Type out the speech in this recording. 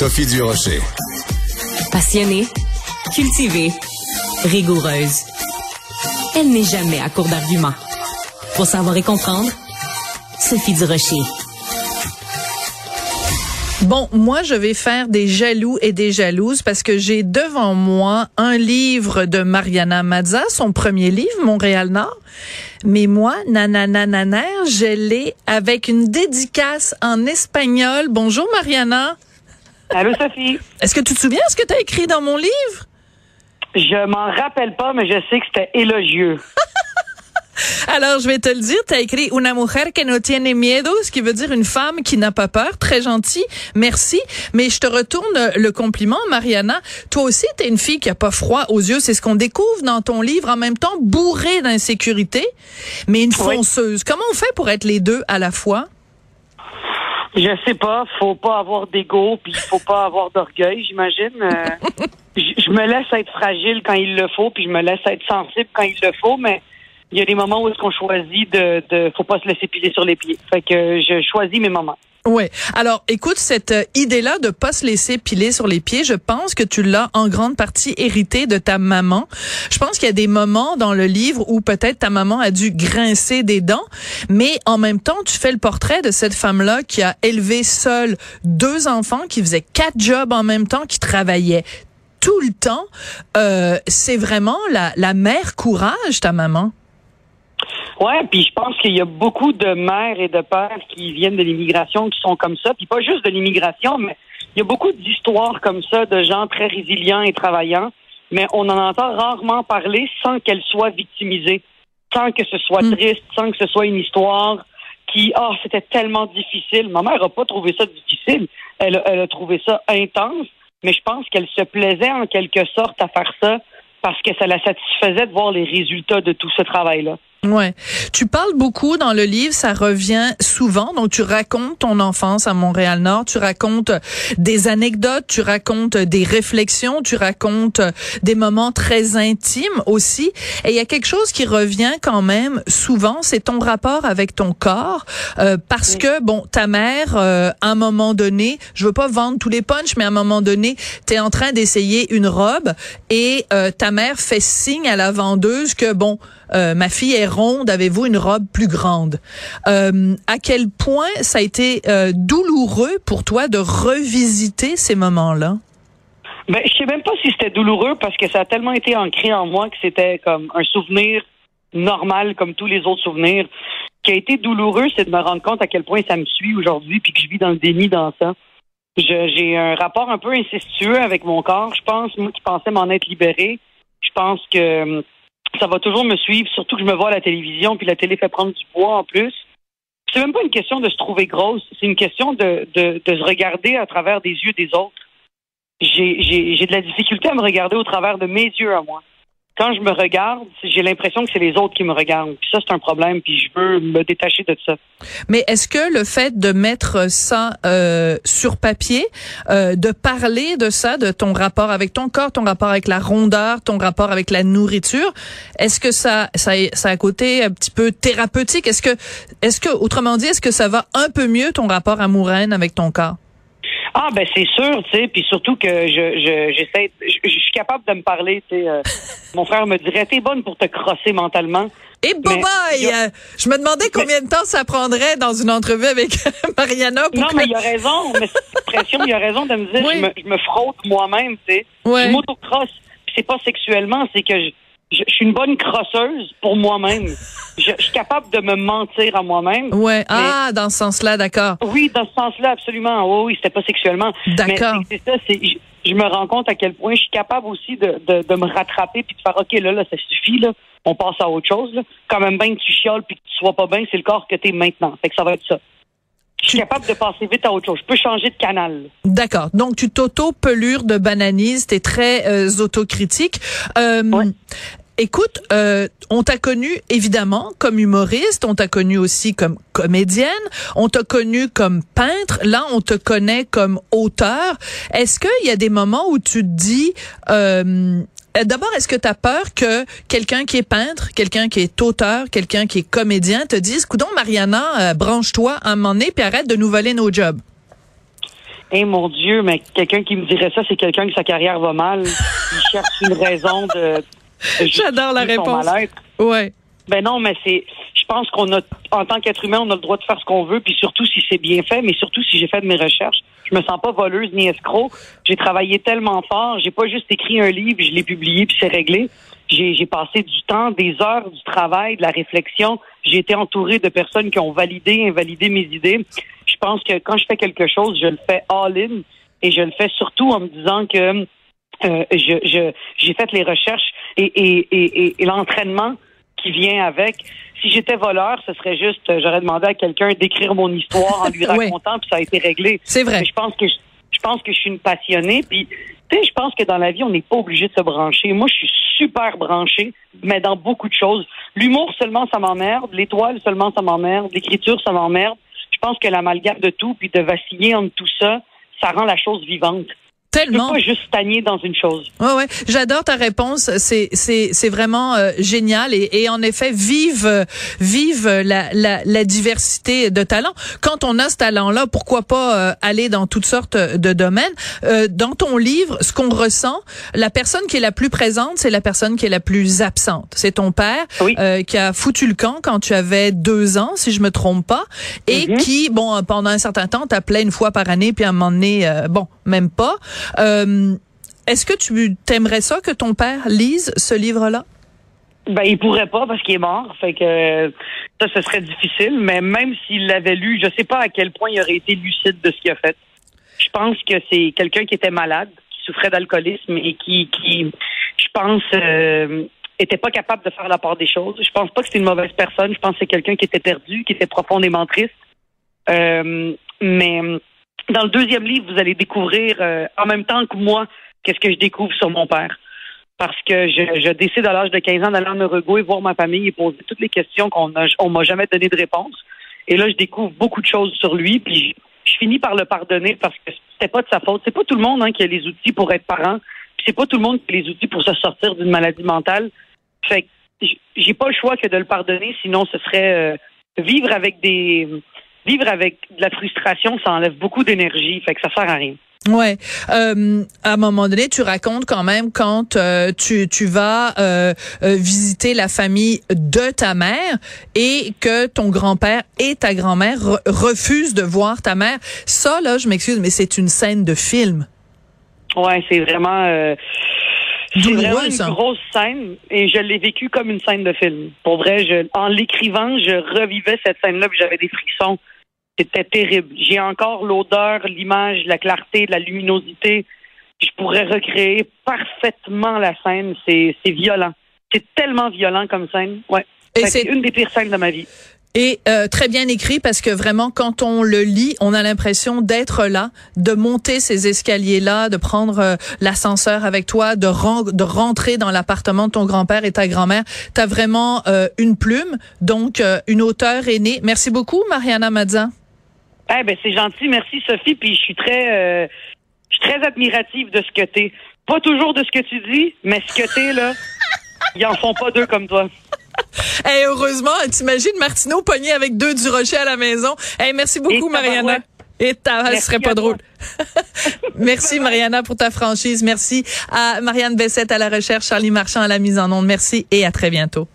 Sophie Durocher. Passionnée, cultivée, rigoureuse. Elle n'est jamais à court d'arguments. Pour savoir et comprendre, Sophie Durocher. Bon, moi, je vais faire des jaloux et des jalouses parce que j'ai devant moi un livre de Mariana Mazza, son premier livre, Montréal-Nord. Mais moi, nanana, je l'ai avec une dédicace en espagnol. Bonjour, Mariana. Allô, Sophie. Est-ce que tu te souviens ce que tu as écrit dans mon livre? Je m'en rappelle pas, mais je sais que c'était élogieux. Alors, je vais te le dire, tu as écrit Una mujer que no tiene miedo, ce qui veut dire une femme qui n'a pas peur. Très gentil. Merci. Mais je te retourne le compliment, Mariana. Toi aussi, tu es une fille qui a pas froid aux yeux. C'est ce qu'on découvre dans ton livre. En même temps, bourrée d'insécurité, mais une fonceuse. Comment on fait pour être les deux à la fois? Je sais pas, faut pas avoir d'ego, puis il faut pas avoir d'orgueil, j'imagine. Euh, je me laisse être fragile quand il le faut, puis je me laisse être sensible quand il le faut, mais il y a des moments où est-ce qu'on choisit de, de, faut pas se laisser piler sur les pieds. Fait que je choisis mes moments. Ouais. Alors, écoute, cette euh, idée-là de pas se laisser piler sur les pieds, je pense que tu l'as en grande partie hérité de ta maman. Je pense qu'il y a des moments dans le livre où peut-être ta maman a dû grincer des dents, mais en même temps, tu fais le portrait de cette femme-là qui a élevé seule deux enfants, qui faisait quatre jobs en même temps, qui travaillait tout le temps. Euh, c'est vraiment la, la mère courage, ta maman. Ouais, puis je pense qu'il y a beaucoup de mères et de pères qui viennent de l'immigration qui sont comme ça, puis pas juste de l'immigration, mais il y a beaucoup d'histoires comme ça de gens très résilients et travaillants, mais on en entend rarement parler sans qu'elles soient victimisées, sans que ce soit hmm. triste, sans que ce soit une histoire qui, ah, oh, c'était tellement difficile. Ma mère n'a pas trouvé ça difficile, elle, elle a trouvé ça intense, mais je pense qu'elle se plaisait en quelque sorte à faire ça parce que ça la satisfaisait de voir les résultats de tout ce travail-là. Ouais. Tu parles beaucoup dans le livre, ça revient souvent. Donc, tu racontes ton enfance à Montréal-Nord, tu racontes des anecdotes, tu racontes des réflexions, tu racontes des moments très intimes aussi. Et il y a quelque chose qui revient quand même souvent, c'est ton rapport avec ton corps. Euh, parce que, bon, ta mère, euh, à un moment donné, je veux pas vendre tous les punchs, mais à un moment donné, tu es en train d'essayer une robe et euh, ta mère fait signe à la vendeuse que, bon, euh, ma fille est ronde, avez-vous une robe plus grande? Euh, à quel point ça a été euh, douloureux pour toi de revisiter ces moments-là? Ben, je sais même pas si c'était douloureux parce que ça a tellement été ancré en moi que c'était comme un souvenir normal comme tous les autres souvenirs. Ce qui a été douloureux, c'est de me rendre compte à quel point ça me suit aujourd'hui puis que je vis dans le déni dans ça. J'ai un rapport un peu incestueux avec mon corps, je pense, moi qui pensais m'en être libéré. Je pense que ça va toujours me suivre, surtout que je me vois à la télévision, puis la télé fait prendre du poids en plus. C'est même pas une question de se trouver grosse, c'est une question de, de, de se regarder à travers des yeux des autres. J'ai de la difficulté à me regarder au travers de mes yeux à moi quand je me regarde, j'ai l'impression que c'est les autres qui me regardent. Puis ça, c'est un problème, puis je veux me détacher de ça. Mais est-ce que le fait de mettre ça euh, sur papier, euh, de parler de ça, de ton rapport avec ton corps, ton rapport avec la rondeur, ton rapport avec la nourriture, est-ce que ça, ça, ça a un côté un petit peu thérapeutique? Est-ce que, est-ce que, autrement dit, est-ce que ça va un peu mieux ton rapport amoureux avec ton corps? Ah ben c'est sûr, tu sais, puis surtout que je j'essaie, je, suis capable de me parler, tu sais. Euh, mon frère me dirait t'es bonne pour te crosser mentalement. Et bye bye! Je me demandais combien de temps ça prendrait dans une entrevue avec Mariana. non, mais il a raison, mais pression, il a raison de me dire, je, me, je me frotte moi-même, tu sais. Ouais. Je m'autocrosse. C'est pas sexuellement, c'est que je, je, suis une bonne crosseuse pour moi-même. Je, suis capable de me mentir à moi-même. Ouais. Ah, dans ce sens-là, d'accord. Oui, dans ce sens-là, absolument. Oui, oui, c'était pas sexuellement. D'accord. C'est ça, c'est, je, me rends compte à quel point je suis capable aussi de, de, de, me rattraper puis de faire, OK, là, là, ça suffit, là. On passe à autre chose, là. Quand même bien que tu chioles puis que tu sois pas bien, c'est le corps que tu es maintenant. Fait que ça va être ça. Je suis capable de passer vite à autre chose. Je peux changer de canal. D'accord. Donc, tu t'auto-pelures de bananise. Tu es très euh, autocritique. Euh, Écoute, euh, on t'a connu évidemment comme humoriste, on t'a connu aussi comme comédienne, on t'a connu comme peintre. Là, on te connaît comme auteur. Est-ce qu'il y a des moments où tu te dis, euh, D'abord, est-ce que tu as peur que quelqu'un qui est peintre, quelqu'un qui est auteur, quelqu'un qui est comédien te dise, coudon Mariana, euh, branche-toi un moment donné puis arrête de nous voler nos jobs? Eh mon Dieu, mais quelqu'un qui me dirait ça, c'est quelqu'un que sa carrière va mal. Il cherche une raison de. J'adore la réponse. Ouais. Ben non, mais c'est. Je pense qu'on a, en tant qu'être humain, on a le droit de faire ce qu'on veut, puis surtout si c'est bien fait, mais surtout si j'ai fait de mes recherches. Je me sens pas voleuse ni escroc. J'ai travaillé tellement fort. J'ai pas juste écrit un livre, je l'ai publié puis c'est réglé. J'ai, j'ai passé du temps, des heures, du travail, de la réflexion. J'ai été entourée de personnes qui ont validé, invalidé mes idées. Je pense que quand je fais quelque chose, je le fais all-in et je le fais surtout en me disant que euh, je, je, j'ai fait les recherches et, et, et, et- l'entraînement qui vient avec. Si j'étais voleur, ce serait juste, euh, j'aurais demandé à quelqu'un d'écrire mon histoire en lui Oui. racontant, puis ça a été réglé. C'est vrai. Mais je pense que je, je pense que je suis une passionnée, puis tu sais, je pense que dans la vie, on n'est pas obligé de se brancher. Moi, je suis super branchée, mais dans beaucoup de choses. L'humour seulement, ça m'emmerde. L'étoile seulement, ça m'emmerde. L'écriture, ça m'emmerde. Je pense que l'amalgame de tout, puis de vaciller entre tout ça, ça rend la chose vivante. Je peux Tellement. pas juste stagner dans une chose. Ouais, ouais. J'adore ta réponse. C'est, c'est, c'est vraiment euh, génial et, et en effet, vive, vive la, la, la diversité de talents. Quand on a ce talent-là, pourquoi pas euh, aller dans toutes sortes de domaines? Euh, dans ton livre, ce qu'on ressent, la personne qui est la plus présente, c'est la personne qui est la plus absente. C'est ton père Oui. euh, qui a foutu le camp quand tu avais deux ans, si je me trompe pas, et Mhm. qui, bon, pendant un certain temps, t'appelait une fois par année, puis à un moment donné, euh, bon, même pas. Euh, est-ce que tu t'aimerais ça que ton père lise ce livre-là? Ben, il pourrait pas parce qu'il est mort. Ça, ce serait difficile. Mais même s'il l'avait lu, je sais pas à quel point il aurait été lucide de ce qu'il a fait. Je pense que c'est quelqu'un qui était malade, qui souffrait d'alcoolisme et qui, qui, je pense, euh, était pas capable de faire la part des choses. Je pense pas que c'est une mauvaise personne. Je pense que c'est quelqu'un qui était perdu, qui était profondément triste. Euh, mais dans le deuxième livre, vous allez découvrir euh, en même temps que moi qu'est-ce que je découvre sur mon père. Parce que je, décide à l'âge de 15 ans d'aller en Uruguay voir ma famille et poser toutes les questions qu'on on m'a jamais donné de réponse. Et là, je découvre beaucoup de choses sur lui, puis je, finis par le pardonner parce que c'était pas de sa faute. C'est pas tout le monde hein, qui a les outils pour être parent, puis c'est pas tout le monde qui a les outils pour se sortir d'une maladie mentale. Fait que j'ai pas le choix que de le pardonner, sinon ce serait euh, vivre avec des vivre avec de la frustration, ça enlève beaucoup d'énergie, fait que ça sert à rien. Ouais. Euh, à un moment donné, tu racontes quand même quand euh, tu, tu vas euh, euh, visiter la famille de ta mère et que ton grand-père et ta grand-mère re- refusent de voir ta mère. Ça, là, je m'excuse, mais c'est une scène de film. Ouais, c'est vraiment euh, c'est vraiment une ça. grosse scène et je l'ai vécu comme une scène de film. Pour vrai, je, en l'écrivant, je revivais cette scène-là, puis j'avais des frissons. C'était terrible. J'ai encore l'odeur, l'image, la clarté, la luminosité. Je pourrais recréer parfaitement la scène. C'est violent. C'est tellement violent comme scène. Ouais. Et C'est une des pires scènes de ma vie. Et euh, très bien écrit parce que vraiment, quand on le lit, on a l'impression d'être là, de monter ces escaliers-là, de prendre euh, l'ascenseur avec toi, de, ren- de rentrer dans l'appartement de ton grand-père et ta grand-mère. T'as vraiment euh, une plume, donc euh, une auteure aînée. Merci beaucoup, Mariana Mazza. Eh ben c'est gentil, merci Sophie. Puis je suis très, euh, je suis très admirative de ce que t'es. Pas toujours de ce que tu dis, mais ce que t'es là, ils en font pas deux comme toi. Hey, heureusement, t'imagines Martineau pogné avec deux du rocher à la maison. Hey, merci beaucoup, Et Mariana. Et ta, ce serait pas drôle. Merci, Mariana, pour ta franchise. Merci à Marianne Bessette à la recherche, Charlie Marchand à la mise en onde. Merci et à très bientôt.